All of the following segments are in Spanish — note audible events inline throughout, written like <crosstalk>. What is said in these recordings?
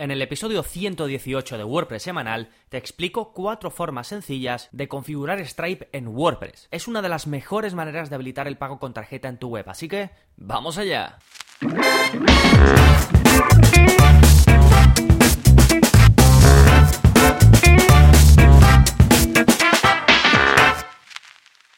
En el episodio 118 de WordPress semanal te explico cuatro formas sencillas de configurar Stripe en WordPress. Es una de las mejores maneras de habilitar el pago con tarjeta en tu web, así que ¡vamos allá!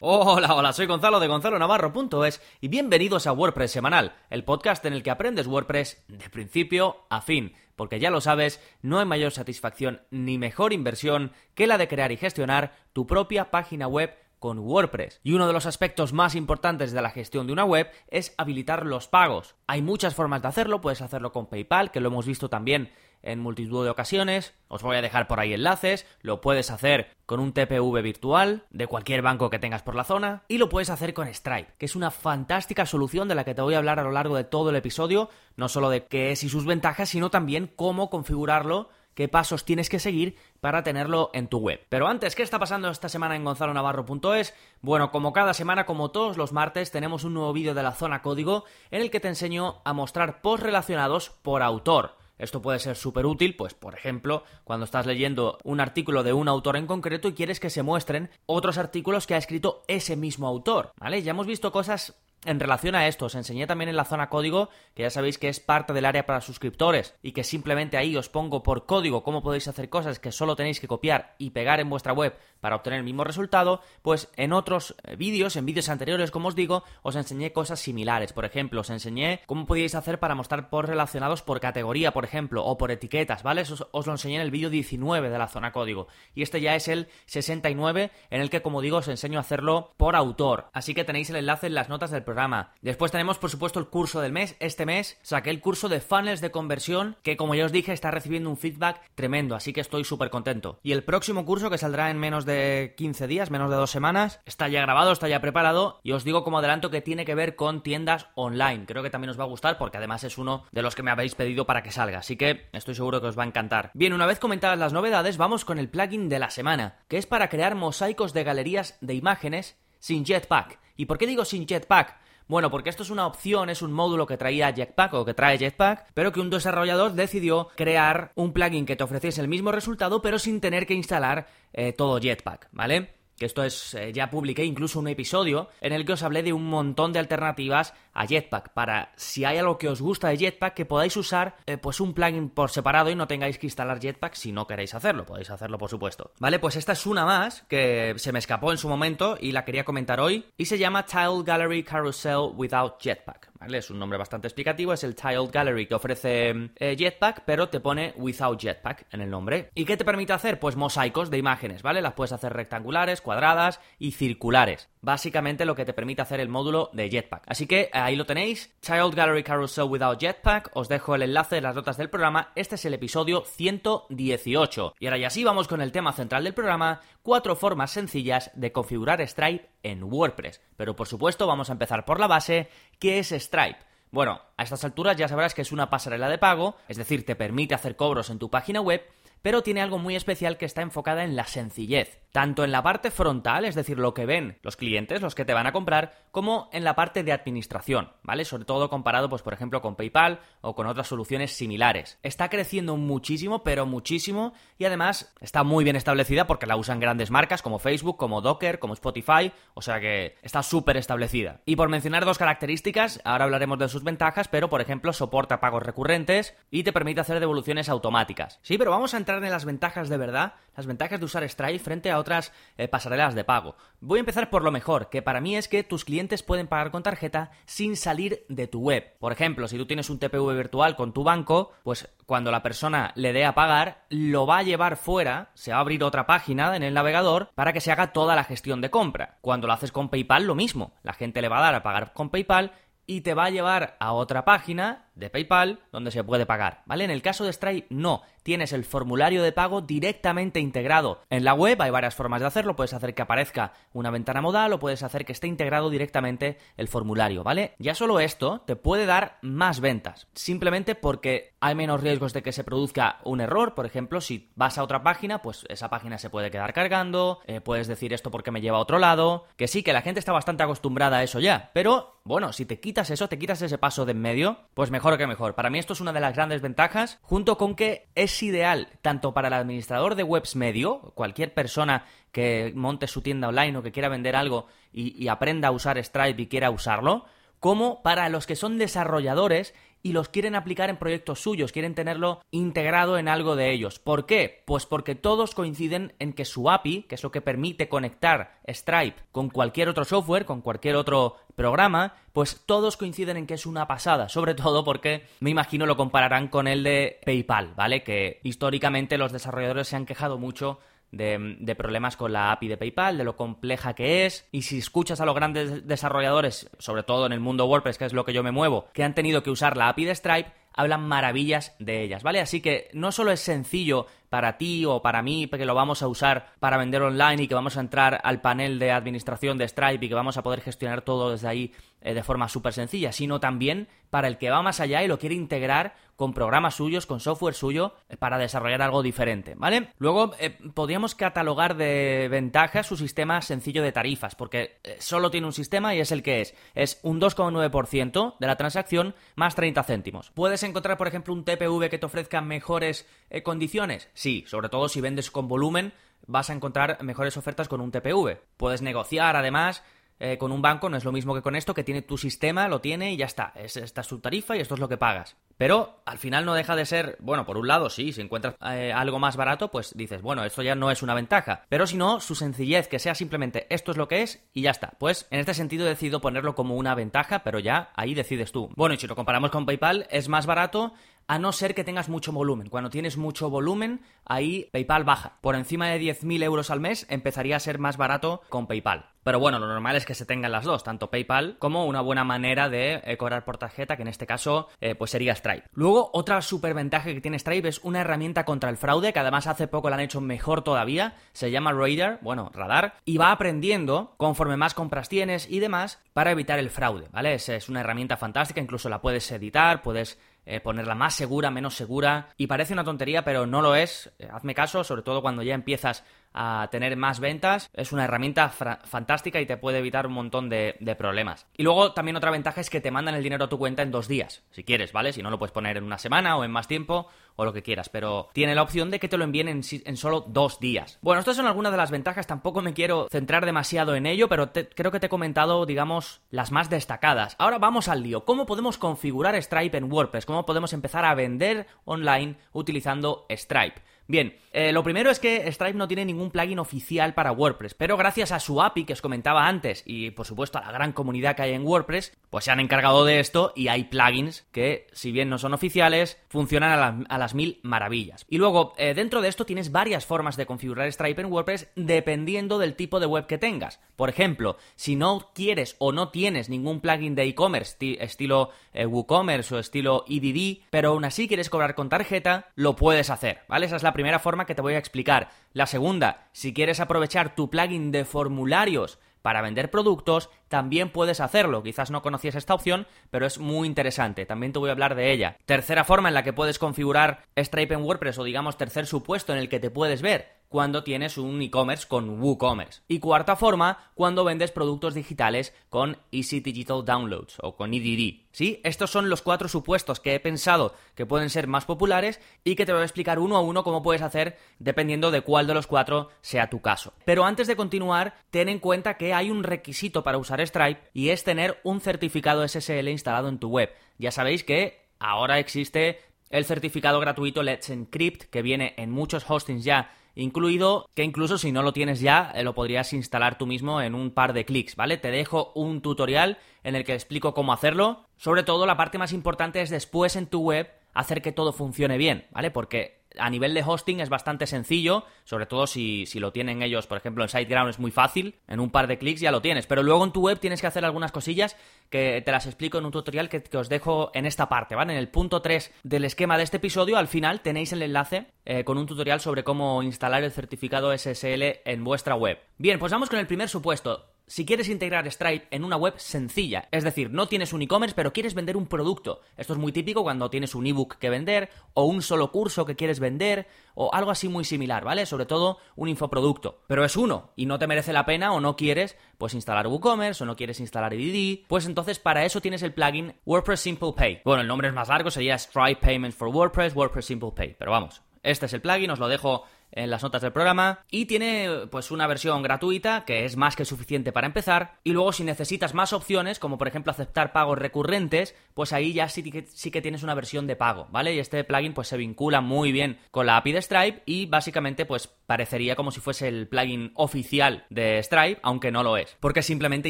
Hola, hola, soy Gonzalo de Gonzalo Navarro.es y bienvenidos a WordPress Semanal, el podcast en el que aprendes WordPress de principio a fin, porque ya lo sabes, no hay mayor satisfacción ni mejor inversión que la de crear y gestionar tu propia página web con WordPress. Y uno de los aspectos más importantes de la gestión de una web es habilitar los pagos. Hay muchas formas de hacerlo, puedes hacerlo con PayPal, que lo hemos visto también en multitud de ocasiones. Os voy a dejar por ahí enlaces. Lo puedes hacer con un TPV virtual de cualquier banco que tengas por la zona. Y lo puedes hacer con Stripe, que es una fantástica solución de la que te voy a hablar a lo largo de todo el episodio. No solo de qué es y sus ventajas, sino también cómo configurarlo qué pasos tienes que seguir para tenerlo en tu web. Pero antes, ¿qué está pasando esta semana en gonzalonavarro.es? Bueno, como cada semana, como todos los martes, tenemos un nuevo vídeo de la zona código en el que te enseño a mostrar posts relacionados por autor. Esto puede ser súper útil, pues por ejemplo, cuando estás leyendo un artículo de un autor en concreto y quieres que se muestren otros artículos que ha escrito ese mismo autor, ¿vale? Ya hemos visto cosas en relación a esto, os enseñé también en la zona código, que ya sabéis que es parte del área para suscriptores y que simplemente ahí os pongo por código cómo podéis hacer cosas que solo tenéis que copiar y pegar en vuestra web para obtener el mismo resultado, pues en otros eh, vídeos, en vídeos anteriores, como os digo, os enseñé cosas similares. Por ejemplo, os enseñé cómo podíais hacer para mostrar por relacionados por categoría, por ejemplo, o por etiquetas, ¿vale? Eso os lo enseñé en el vídeo 19 de la zona código. Y este ya es el 69 en el que, como digo, os enseño a hacerlo por autor. Así que tenéis el enlace en las notas del programa. Después tenemos, por supuesto, el curso del mes. Este mes saqué el curso de funnels de conversión, que como ya os dije, está recibiendo un feedback tremendo, así que estoy súper contento. Y el próximo curso, que saldrá en menos de 15 días, menos de dos semanas, está ya grabado, está ya preparado, y os digo como adelanto que tiene que ver con tiendas online. Creo que también os va a gustar, porque además es uno de los que me habéis pedido para que salga, así que estoy seguro que os va a encantar. Bien, una vez comentadas las novedades, vamos con el plugin de la semana, que es para crear mosaicos de galerías de imágenes sin Jetpack. ¿Y por qué digo sin Jetpack? Bueno, porque esto es una opción, es un módulo que traía Jetpack o que trae Jetpack, pero que un desarrollador decidió crear un plugin que te ofreciese el mismo resultado, pero sin tener que instalar eh, todo Jetpack, ¿vale? Que esto es, eh, ya publiqué incluso un episodio en el que os hablé de un montón de alternativas a Jetpack, para si hay algo que os gusta de Jetpack, que podáis usar eh, pues un plugin por separado y no tengáis que instalar Jetpack si no queréis hacerlo, podéis hacerlo por supuesto. Vale, pues esta es una más que se me escapó en su momento y la quería comentar hoy, y se llama Tile Gallery Carousel Without Jetpack. Es un nombre bastante explicativo, es el Tiled Gallery que ofrece eh, Jetpack, pero te pone Without Jetpack en el nombre. ¿Y qué te permite hacer? Pues mosaicos de imágenes, ¿vale? Las puedes hacer rectangulares, cuadradas y circulares. Básicamente lo que te permite hacer el módulo de Jetpack. Así que ahí lo tenéis, Child Gallery Carousel Without Jetpack, os dejo el enlace en las notas del programa, este es el episodio 118. Y ahora ya sí vamos con el tema central del programa, cuatro formas sencillas de configurar Stripe en WordPress. Pero por supuesto vamos a empezar por la base, ¿qué es Stripe? Bueno, a estas alturas ya sabrás que es una pasarela de pago, es decir, te permite hacer cobros en tu página web, pero tiene algo muy especial que está enfocada en la sencillez tanto en la parte frontal, es decir, lo que ven los clientes, los que te van a comprar, como en la parte de administración, ¿vale? Sobre todo comparado, pues, por ejemplo, con PayPal o con otras soluciones similares. Está creciendo muchísimo, pero muchísimo, y además está muy bien establecida porque la usan grandes marcas como Facebook, como Docker, como Spotify, o sea que está súper establecida. Y por mencionar dos características, ahora hablaremos de sus ventajas, pero por ejemplo, soporta pagos recurrentes y te permite hacer devoluciones automáticas. Sí, pero vamos a entrar en las ventajas de verdad, las ventajas de usar Stripe frente a otras eh, pasarelas de pago. Voy a empezar por lo mejor, que para mí es que tus clientes pueden pagar con tarjeta sin salir de tu web. Por ejemplo, si tú tienes un TPV virtual con tu banco, pues cuando la persona le dé a pagar, lo va a llevar fuera, se va a abrir otra página en el navegador para que se haga toda la gestión de compra. Cuando lo haces con PayPal, lo mismo. La gente le va a dar a pagar con PayPal y te va a llevar a otra página de PayPal donde se puede pagar, ¿vale? En el caso de Stripe no, tienes el formulario de pago directamente integrado en la web, hay varias formas de hacerlo, puedes hacer que aparezca una ventana modal o puedes hacer que esté integrado directamente el formulario, ¿vale? Ya solo esto te puede dar más ventas, simplemente porque hay menos riesgos de que se produzca un error, por ejemplo, si vas a otra página, pues esa página se puede quedar cargando, eh, puedes decir esto porque me lleva a otro lado, que sí, que la gente está bastante acostumbrada a eso ya, pero bueno, si te quitas eso, te quitas ese paso de en medio, pues mejor mejor que mejor. Para mí esto es una de las grandes ventajas, junto con que es ideal tanto para el administrador de webs medio, cualquier persona que monte su tienda online o que quiera vender algo y, y aprenda a usar Stripe y quiera usarlo, como para los que son desarrolladores y los quieren aplicar en proyectos suyos, quieren tenerlo integrado en algo de ellos. ¿Por qué? Pues porque todos coinciden en que su API, que es lo que permite conectar Stripe con cualquier otro software, con cualquier otro programa, pues todos coinciden en que es una pasada, sobre todo porque me imagino lo compararán con el de PayPal, ¿vale? Que históricamente los desarrolladores se han quejado mucho de, problemas con la API de PayPal, de lo compleja que es. Y si escuchas a los grandes desarrolladores, sobre todo en el mundo WordPress, que es lo que yo me muevo, que han tenido que usar la API de Stripe, hablan maravillas de ellas, ¿vale? Así que no solo es sencillo para ti o para mí, que lo vamos a usar para vender online y que vamos a entrar al panel de administración de Stripe y que vamos a poder gestionar todo desde ahí eh, de forma súper sencilla, sino también para el que va más allá y lo quiere integrar con programas suyos, con software suyo, eh, para desarrollar algo diferente, ¿vale? Luego, eh, podríamos catalogar de ventaja su sistema sencillo de tarifas, porque solo tiene un sistema y es el que es. Es un 2,9% de la transacción más 30 céntimos. ¿Puedes encontrar, por ejemplo, un TPV que te ofrezca mejores condiciones? Sí, sobre todo si vendes con volumen, vas a encontrar mejores ofertas con un TPV. Puedes negociar, además, eh, con un banco, no es lo mismo que con esto, que tiene tu sistema, lo tiene y ya está. Es, esta es su tarifa y esto es lo que pagas. Pero al final no deja de ser, bueno, por un lado sí, si encuentras eh, algo más barato, pues dices, bueno, esto ya no es una ventaja. Pero si no, su sencillez, que sea simplemente esto es lo que es y ya está. Pues en este sentido he decidido ponerlo como una ventaja, pero ya ahí decides tú. Bueno, y si lo comparamos con PayPal, es más barato a no ser que tengas mucho volumen. Cuando tienes mucho volumen, ahí PayPal baja. Por encima de 10.000 euros al mes empezaría a ser más barato con PayPal. Pero bueno, lo normal es que se tengan las dos, tanto PayPal como una buena manera de eh, cobrar por tarjeta, que en este caso eh, pues sería Stripe. Luego, otra superventaja que tiene Stripe es una herramienta contra el fraude, que además hace poco la han hecho mejor todavía, se llama Radar, bueno, radar, y va aprendiendo conforme más compras tienes y demás para evitar el fraude, ¿vale? Es, es una herramienta fantástica, incluso la puedes editar, puedes eh, ponerla más segura, menos segura. Y parece una tontería, pero no lo es. Hazme caso, sobre todo cuando ya empiezas a tener más ventas. Es una herramienta fantástica y te puede evitar un montón de, problemas. Y luego también otra ventaja es que te mandan el dinero a tu cuenta en dos días, si quieres, ¿vale? Si no lo puedes poner en una semana o en más tiempo o lo que quieras, pero tiene la opción de que te lo envíen en, solo dos días. Bueno, estas son algunas de las ventajas, tampoco me quiero centrar demasiado en ello, pero creo que te he comentado, digamos, las más destacadas. Ahora vamos al lío. ¿Cómo podemos configurar Stripe en WordPress? ¿Cómo podemos empezar a vender online utilizando Stripe? Bien, eh, lo primero es que Stripe no tiene ningún plugin oficial para WordPress, pero gracias a su API que os comentaba antes y por supuesto a la gran comunidad que hay en WordPress, pues se han encargado de esto y hay plugins que, si bien no son oficiales, funcionan a, las mil maravillas. Y luego, eh, dentro de esto tienes varias formas de configurar Stripe en WordPress dependiendo del tipo de web que tengas. Por ejemplo, si no quieres o no tienes ningún plugin de e-commerce estilo eh, WooCommerce o estilo EDD, pero aún así quieres cobrar con tarjeta, lo puedes hacer, ¿vale? Esa es la primera forma que te voy a explicar. La segunda, si quieres aprovechar tu plugin de formularios para vender productos, también puedes hacerlo. Quizás no conocías esta opción, pero es muy interesante. También te voy a hablar de ella. Tercera forma en la que puedes configurar Stripe en WordPress, o digamos tercer supuesto en el que te puedes ver cuando tienes un e-commerce con WooCommerce. Y cuarta forma, cuando vendes productos digitales con Easy Digital Downloads o con EDD. ¿Sí? Estos son los cuatro supuestos que he pensado que pueden ser más populares y que te voy a explicar uno a uno cómo puedes hacer dependiendo de cuál de los cuatro sea tu caso. Pero antes de continuar, ten en cuenta que hay un requisito para usar Stripe y es tener un certificado SSL instalado en tu web. Ya sabéis que ahora existe el certificado gratuito Let's Encrypt que viene en muchos hostings ya incluido que incluso si no lo tienes ya, eh, lo podrías instalar tú mismo en un par de clics, ¿vale? Te dejo un tutorial en el que explico cómo hacerlo. Sobre todo, la parte más importante es después en tu web hacer que todo funcione bien, ¿vale? Porque a nivel de hosting es bastante sencillo, sobre todo si, lo tienen ellos, por ejemplo, en SiteGround es muy fácil, en un par de clics ya lo tienes, pero luego en tu web tienes que hacer algunas cosillas que te las explico en un tutorial que, os dejo en esta parte, ¿vale? En el punto 3 del esquema de este episodio, al final tenéis el enlace eh, con un tutorial sobre cómo instalar el certificado SSL en vuestra web. Bien, pues vamos con el primer supuesto. Si quieres integrar Stripe en una web sencilla, es decir, no tienes un e-commerce pero quieres vender un producto. Esto es muy típico cuando tienes un ebook que vender o un solo curso que quieres vender o algo así muy similar, ¿vale? Sobre todo un infoproducto. Pero es uno y no te merece la pena o no quieres pues instalar WooCommerce o no quieres instalar EDD, pues entonces para eso tienes el plugin WordPress Simple Pay. Bueno, el nombre es más largo, sería Stripe Payments for WordPress, WordPress Simple Pay, pero vamos, este es el plugin, os lo dejo en las notas del programa y tiene pues una versión gratuita que es más que suficiente para empezar y luego si necesitas más opciones como por ejemplo aceptar pagos recurrentes pues ahí ya sí que, sí que tienes una versión de pago vale y este plugin pues se vincula muy bien con la API de Stripe y básicamente pues parecería como si fuese el plugin oficial de Stripe aunque no lo es porque simplemente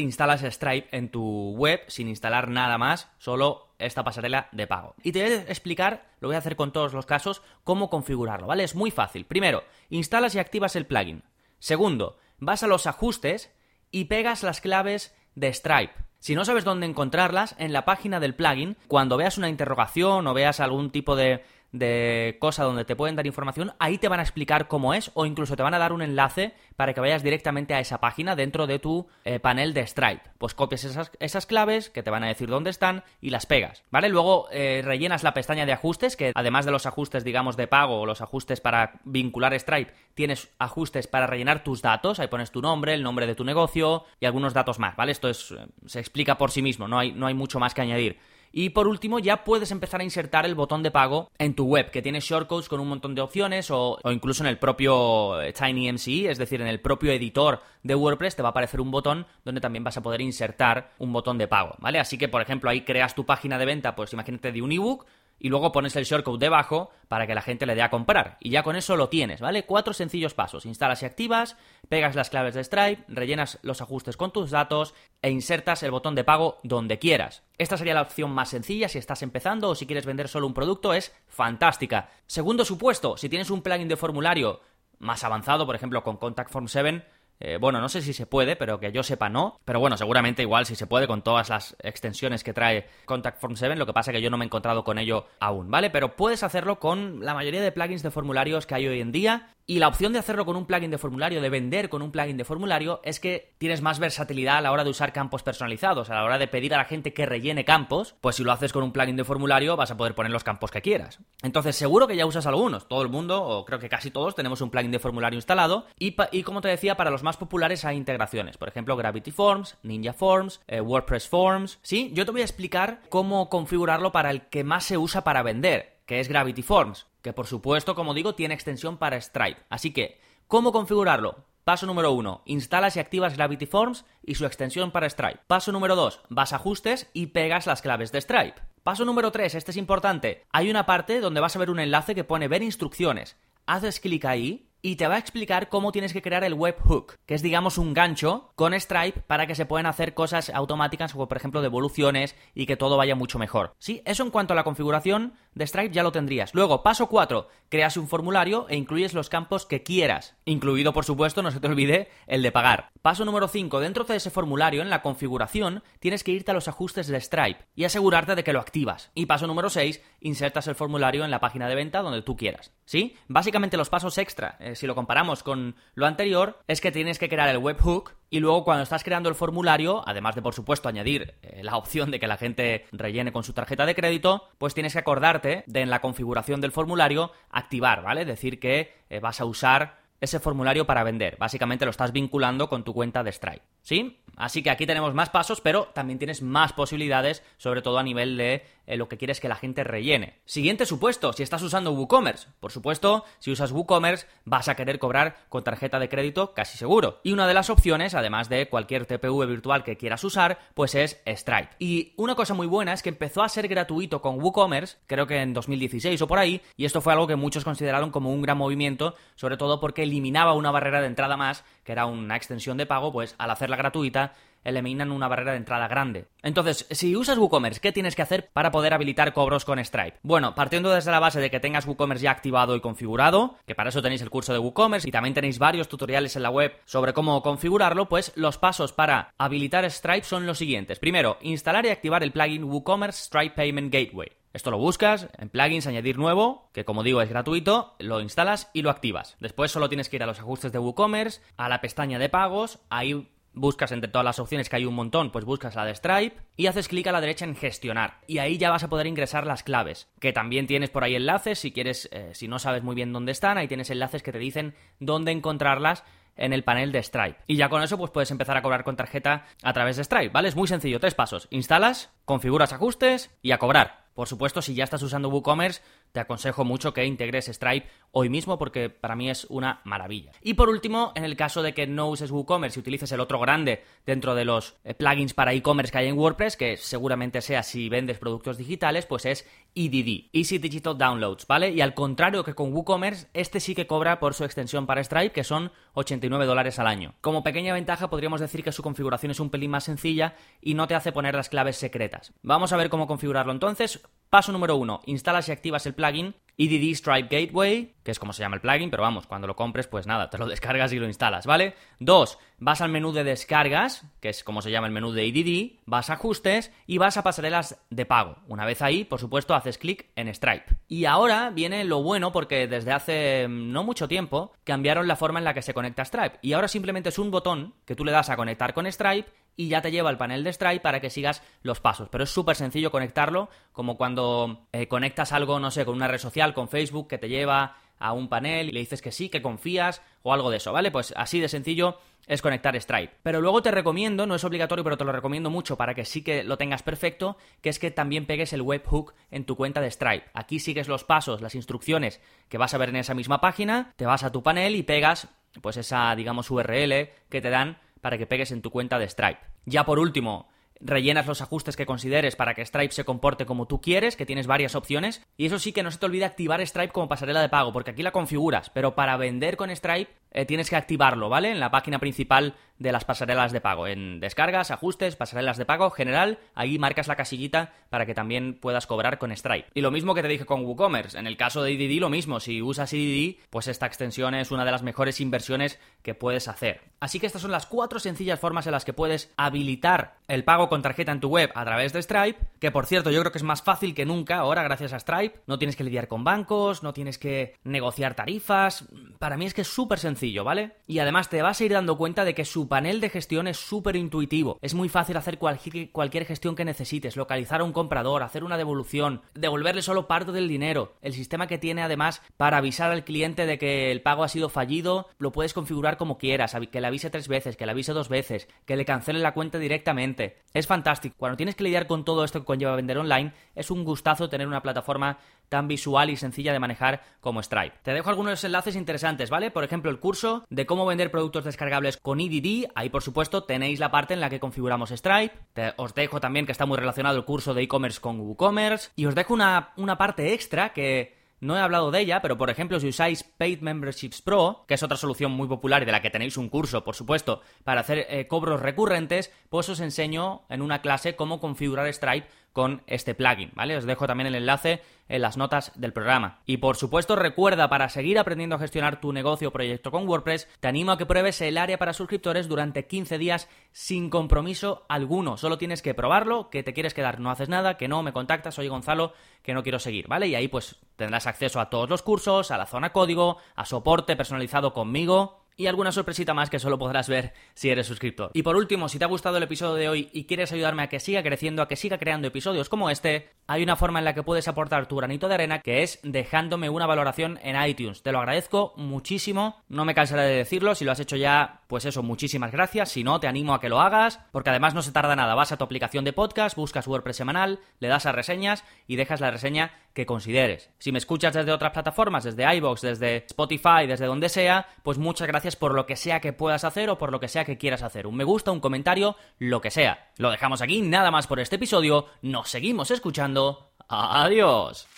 instalas Stripe en tu web sin instalar nada más solo esta pasarela de pago. Y te voy a explicar, lo voy a hacer con todos los casos, cómo configurarlo, ¿vale? Es muy fácil. Primero, instalas y activas el plugin. Segundo, vas a los ajustes y pegas las claves de Stripe. Si no sabes dónde encontrarlas, en la página del plugin, cuando veas una interrogación o veas algún tipo de de cosa donde te pueden dar información, ahí te van a explicar cómo es o incluso te van a dar un enlace para que vayas directamente a esa página dentro de tu eh, panel de Stripe. Pues copias esas, esas, claves que te van a decir dónde están y las pegas, ¿vale? Luego eh, rellenas la pestaña de ajustes, que además de los ajustes, digamos, de pago o los ajustes para vincular Stripe, tienes ajustes para rellenar tus datos, ahí pones tu nombre, el nombre de tu negocio y algunos datos más, ¿vale? Esto es, eh, se explica por sí mismo, no hay, no hay mucho más que añadir. Y por último, ya puedes empezar a insertar el botón de pago en tu web, que tiene shortcodes con un montón de opciones o, incluso en el propio TinyMCE, es decir, en el propio editor de WordPress te va a aparecer un botón donde también vas a poder insertar un botón de pago, ¿vale? Así que, por ejemplo, ahí creas tu página de venta, pues imagínate de un ebook, y luego pones el shortcode debajo para que la gente le dé a comprar. Y ya con eso lo tienes, ¿vale? Cuatro sencillos pasos. Instalas y activas, pegas las claves de Stripe, rellenas los ajustes con tus datos e insertas el botón de pago donde quieras. Esta sería la opción más sencilla si estás empezando o si quieres vender solo un producto, es fantástica. Segundo supuesto, si tienes un plugin de formulario más avanzado, por ejemplo con Contact Form 7, eh, bueno, no sé si se puede, pero que yo sepa no. Pero bueno, seguramente igual si se puede con todas las extensiones que trae Contact Form 7. Lo que pasa es que yo no me he encontrado con ello aún, ¿vale? Pero puedes hacerlo con la mayoría de plugins de formularios que hay hoy en día. Y la opción de hacerlo con un plugin de formulario, de vender con un plugin de formulario, es que tienes más versatilidad a la hora de usar campos personalizados, a la hora de pedir a la gente que rellene campos, pues si lo haces con un plugin de formulario vas a poder poner los campos que quieras. Entonces seguro que ya usas algunos, todo el mundo, o creo que casi todos, tenemos un plugin de formulario instalado, y, y como te decía, para los más populares hay integraciones, por ejemplo Gravity Forms, Ninja Forms, eh, WordPress Forms, ¿sí? Yo te voy a explicar cómo configurarlo para el que más se usa para vender, que es Gravity Forms que por supuesto, como digo, tiene extensión para Stripe. Así que, ¿cómo configurarlo? Paso número 1. Instalas y activas Gravity Forms y su extensión para Stripe. Paso número 2. Vas a ajustes y pegas las claves de Stripe. Paso número 3. Este es importante. Hay una parte donde vas a ver un enlace que pone ver instrucciones. Haces clic ahí y te va a explicar cómo tienes que crear el webhook, que es digamos un gancho con Stripe para que se puedan hacer cosas automáticas como por ejemplo devoluciones y que todo vaya mucho mejor. Sí, eso en cuanto a la configuración de Stripe ya lo tendrías. Luego, paso 4, creas un formulario e incluyes los campos que quieras, incluido por supuesto, no se te olvide, el de pagar. Paso número 5, dentro de ese formulario en la configuración tienes que irte a los ajustes de Stripe y asegurarte de que lo activas. Y paso número 6, insertas el formulario en la página de venta donde tú quieras. ¿Sí? Básicamente los pasos extra eh, si lo comparamos con lo anterior, es que tienes que crear el webhook y luego cuando estás creando el formulario, además de por supuesto añadir eh, la opción de que la gente rellene con su tarjeta de crédito, pues tienes que acordarte de en la configuración del formulario activar, ¿vale? Decir que eh, vas a usar ese formulario para vender. Básicamente lo estás vinculando con tu cuenta de Stripe. ¿Sí? Así que aquí tenemos más pasos, pero también tienes más posibilidades, sobre todo a nivel de eh, lo que quieres que la gente rellene. Siguiente supuesto, si estás usando WooCommerce. Por supuesto, si usas WooCommerce vas a querer cobrar con tarjeta de crédito casi seguro. Y una de las opciones, además de cualquier TPV virtual que quieras usar, pues es Stripe. Y una cosa muy buena es que empezó a ser gratuito con WooCommerce, creo que en 2016 o por ahí, y esto fue algo que muchos consideraron como un gran movimiento, sobre todo porque eliminaba una barrera de entrada más, que era una extensión de pago, pues al hacerla gratuita eliminan una barrera de entrada grande. Entonces, si usas WooCommerce, ¿qué tienes que hacer para poder habilitar cobros con Stripe? Bueno, partiendo desde la base de que tengas WooCommerce ya activado y configurado, que para eso tenéis el curso de WooCommerce y también tenéis varios tutoriales en la web sobre cómo configurarlo, pues los pasos para habilitar Stripe son los siguientes. Primero, instalar y activar el plugin WooCommerce Stripe Payment Gateway. Esto lo buscas en plugins, añadir nuevo, que como digo es gratuito, lo instalas y lo activas. Después solo tienes que ir a los ajustes de WooCommerce, a la pestaña de pagos, ahí buscas entre todas las opciones que hay un montón, pues buscas la de Stripe y haces clic a la derecha en gestionar. Y ahí ya vas a poder ingresar las claves, que también tienes por ahí enlaces, si quieres, eh, si no sabes muy bien dónde están, ahí tienes enlaces que te dicen dónde encontrarlas en el panel de Stripe. Y ya con eso pues puedes empezar a cobrar con tarjeta a través de Stripe, ¿vale? Es muy sencillo, tres pasos. Instalas, configuras ajustes y a cobrar. Por supuesto, si ya estás usando WooCommerce, te aconsejo mucho que integres Stripe hoy mismo porque para mí es una maravilla. Y por último, en el caso de que no uses WooCommerce y utilices el otro grande dentro de los eh, plugins para e-commerce que hay en WordPress, que seguramente sea si vendes productos digitales, pues es EDD, Easy Digital Downloads, ¿vale? Y al contrario que con WooCommerce, este sí que cobra por su extensión para Stripe, que son 89 dólares al año. Como pequeña ventaja, podríamos decir que su configuración es un pelín más sencilla y no te hace poner las claves secretas. Vamos a ver cómo configurarlo entonces. Paso número uno, instalas y activas el plugin EDD Stripe Gateway, que es como se llama el plugin, pero vamos, cuando lo compres, pues nada, te lo <laughs> descargas y lo instalas, ¿vale? Dos, vas al menú de descargas, que es como se llama el menú de EDD, vas a ajustes y vas a pasarelas de pago. Una vez ahí, por supuesto, haces clic en Stripe. Y ahora viene lo bueno porque desde hace mm, no mucho tiempo cambiaron la forma en la que se conecta Stripe. Y ahora simplemente es un botón que tú le das a conectar con Stripe y ya te lleva al panel de Stripe para que sigas los pasos. Pero es súper sencillo conectarlo, como cuando eh, conectas algo, no sé, con una red social, con Facebook, que te lleva a un panel y le dices que sí, que confías o algo de eso, ¿vale? Pues así de sencillo es conectar Stripe. Pero luego te recomiendo, no es obligatorio, pero te lo recomiendo mucho para que sí que lo tengas perfecto, que es que también pegues el webhook en tu cuenta de Stripe. Aquí sigues los pasos, las instrucciones que vas a ver en esa misma página, te vas a tu panel y pegas pues esa, digamos, URL que te dan para que pegues en tu cuenta de Stripe. Ya por último, rellenas los ajustes que consideres para que Stripe se comporte como tú quieres, que tienes varias opciones. Y eso sí que no se te olvide activar Stripe como pasarela de pago, porque aquí la configuras, pero para vender con Stripe eh, tienes que activarlo, ¿vale? En la página principal de las pasarelas de pago. En descargas, ajustes, pasarelas de pago, general, ahí marcas la casillita para que también puedas cobrar con Stripe. Y lo mismo que te dije con WooCommerce. En el caso de EDD, lo mismo. Si usas EDD, pues esta extensión es una de las mejores inversiones que puedes hacer. Así que estas son las cuatro sencillas formas en las que puedes habilitar el pago con tarjeta en tu web a través de Stripe, que por cierto yo creo que es más fácil que nunca ahora gracias a Stripe. No tienes que lidiar con bancos, no tienes que negociar tarifas. Para mí es que es súper sencillo ¿vale? Y además te vas a ir dando cuenta de que su panel de gestión es súper intuitivo. Es muy fácil hacer cualquier, cualquier gestión que necesites, localizar a un comprador, hacer una devolución, devolverle solo parte del dinero. El sistema que tiene además para avisar al cliente de que el pago ha sido fallido, lo puedes configurar como quieras, que le avise tres veces, que le avise dos veces, que le cancele la cuenta directamente. Es fantástico. Cuando tienes que lidiar con todo esto que conlleva vender online, es un gustazo tener una plataforma tan visual y sencilla de manejar como Stripe. Te dejo algunos enlaces interesantes, ¿vale? Por ejemplo, el curso de cómo vender productos descargables con EDD. Ahí, por supuesto, tenéis la parte en la que configuramos Stripe. os dejo también que está muy relacionado el curso de e-commerce con WooCommerce. Y os dejo una, una parte extra que no he hablado de ella, pero por ejemplo, si usáis Paid Memberships Pro, que es otra solución muy popular y de la que tenéis un curso, por supuesto, para hacer eh, cobros recurrentes, pues os enseño en una clase cómo configurar Stripe con este plugin, ¿vale? Os dejo también el enlace en las notas del programa. Y por supuesto, recuerda, para seguir aprendiendo a gestionar tu negocio o proyecto con WordPress, te animo a que pruebes el área para suscriptores durante 15 días sin compromiso alguno. Solo tienes que probarlo, que te quieres quedar, no haces nada, que no, me contactas, soy Gonzalo, que no quiero seguir, ¿vale? Y ahí pues tendrás acceso a todos los cursos, a la zona código, a soporte personalizado conmigo y alguna sorpresita más que solo podrás ver si eres suscriptor. Y por último, si te ha gustado el episodio de hoy y quieres ayudarme a que siga creciendo, a que siga creando episodios como este, hay una forma en la que puedes aportar tu granito de arena que es dejándome una valoración en iTunes. Te lo agradezco muchísimo, no me cansaré de decirlo, si lo has hecho ya, pues eso, muchísimas gracias, si no, te animo a que lo hagas, porque además no se tarda nada, vas a tu aplicación de podcast, buscas WordPress semanal, le das a reseñas y dejas la reseña que consideres. Si me escuchas desde otras plataformas, desde iVoox, desde Spotify, desde donde sea, pues muchas por lo que sea que puedas hacer o por lo que sea que quieras hacer. Un me gusta, un comentario, lo que sea. Lo dejamos aquí, nada más por este episodio. Nos seguimos escuchando. Adiós.